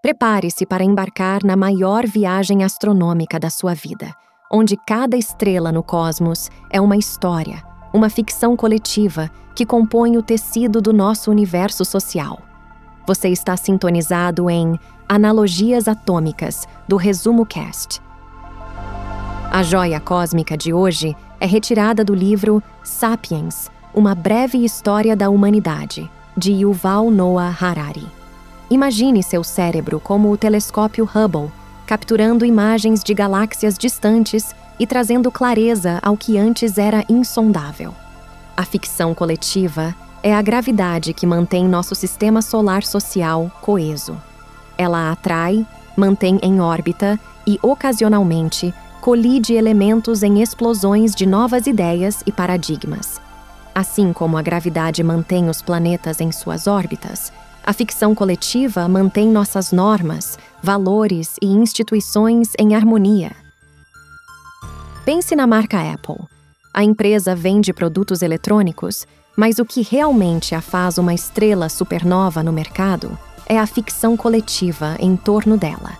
Prepare-se para embarcar na maior viagem astronômica da sua vida, onde cada estrela no cosmos é uma história, uma ficção coletiva que compõe o tecido do nosso universo social. Você está sintonizado em Analogias Atômicas, do Resumo Cast. A joia cósmica de hoje é retirada do livro Sapiens Uma Breve História da Humanidade, de Yuval Noah Harari. Imagine seu cérebro como o telescópio Hubble, capturando imagens de galáxias distantes e trazendo clareza ao que antes era insondável. A ficção coletiva é a gravidade que mantém nosso sistema solar social coeso. Ela atrai, mantém em órbita e, ocasionalmente, colide elementos em explosões de novas ideias e paradigmas. Assim como a gravidade mantém os planetas em suas órbitas, a ficção coletiva mantém nossas normas, valores e instituições em harmonia. Pense na marca Apple. A empresa vende produtos eletrônicos, mas o que realmente a faz uma estrela supernova no mercado é a ficção coletiva em torno dela.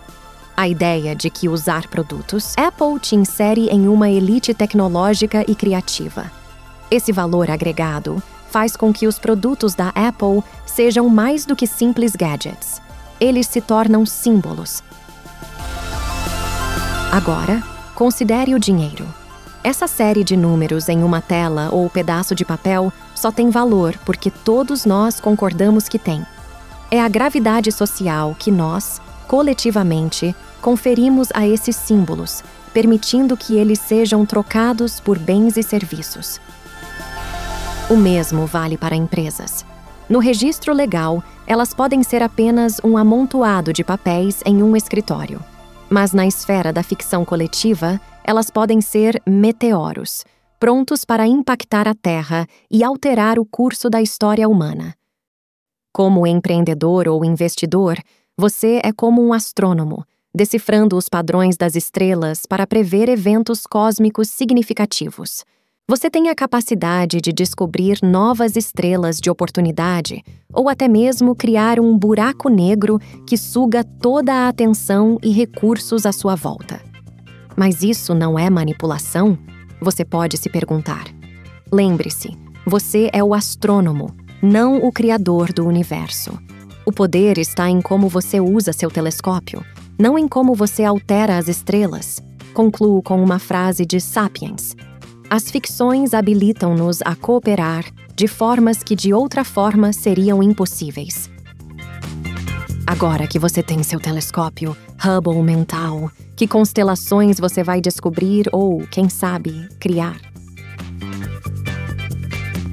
A ideia de que usar produtos Apple te insere em uma elite tecnológica e criativa. Esse valor agregado faz com que os produtos da Apple sejam mais do que simples gadgets. Eles se tornam símbolos. Agora, considere o dinheiro. Essa série de números em uma tela ou pedaço de papel só tem valor porque todos nós concordamos que tem. É a gravidade social que nós, coletivamente, conferimos a esses símbolos, permitindo que eles sejam trocados por bens e serviços. O mesmo vale para empresas. No registro legal, elas podem ser apenas um amontoado de papéis em um escritório. Mas na esfera da ficção coletiva, elas podem ser meteoros, prontos para impactar a Terra e alterar o curso da história humana. Como empreendedor ou investidor, você é como um astrônomo, decifrando os padrões das estrelas para prever eventos cósmicos significativos. Você tem a capacidade de descobrir novas estrelas de oportunidade ou até mesmo criar um buraco negro que suga toda a atenção e recursos à sua volta. Mas isso não é manipulação? Você pode se perguntar. Lembre-se, você é o astrônomo, não o criador do universo. O poder está em como você usa seu telescópio, não em como você altera as estrelas. Concluo com uma frase de Sapiens. As ficções habilitam-nos a cooperar de formas que de outra forma seriam impossíveis. Agora que você tem seu telescópio Hubble mental, que constelações você vai descobrir ou, quem sabe, criar?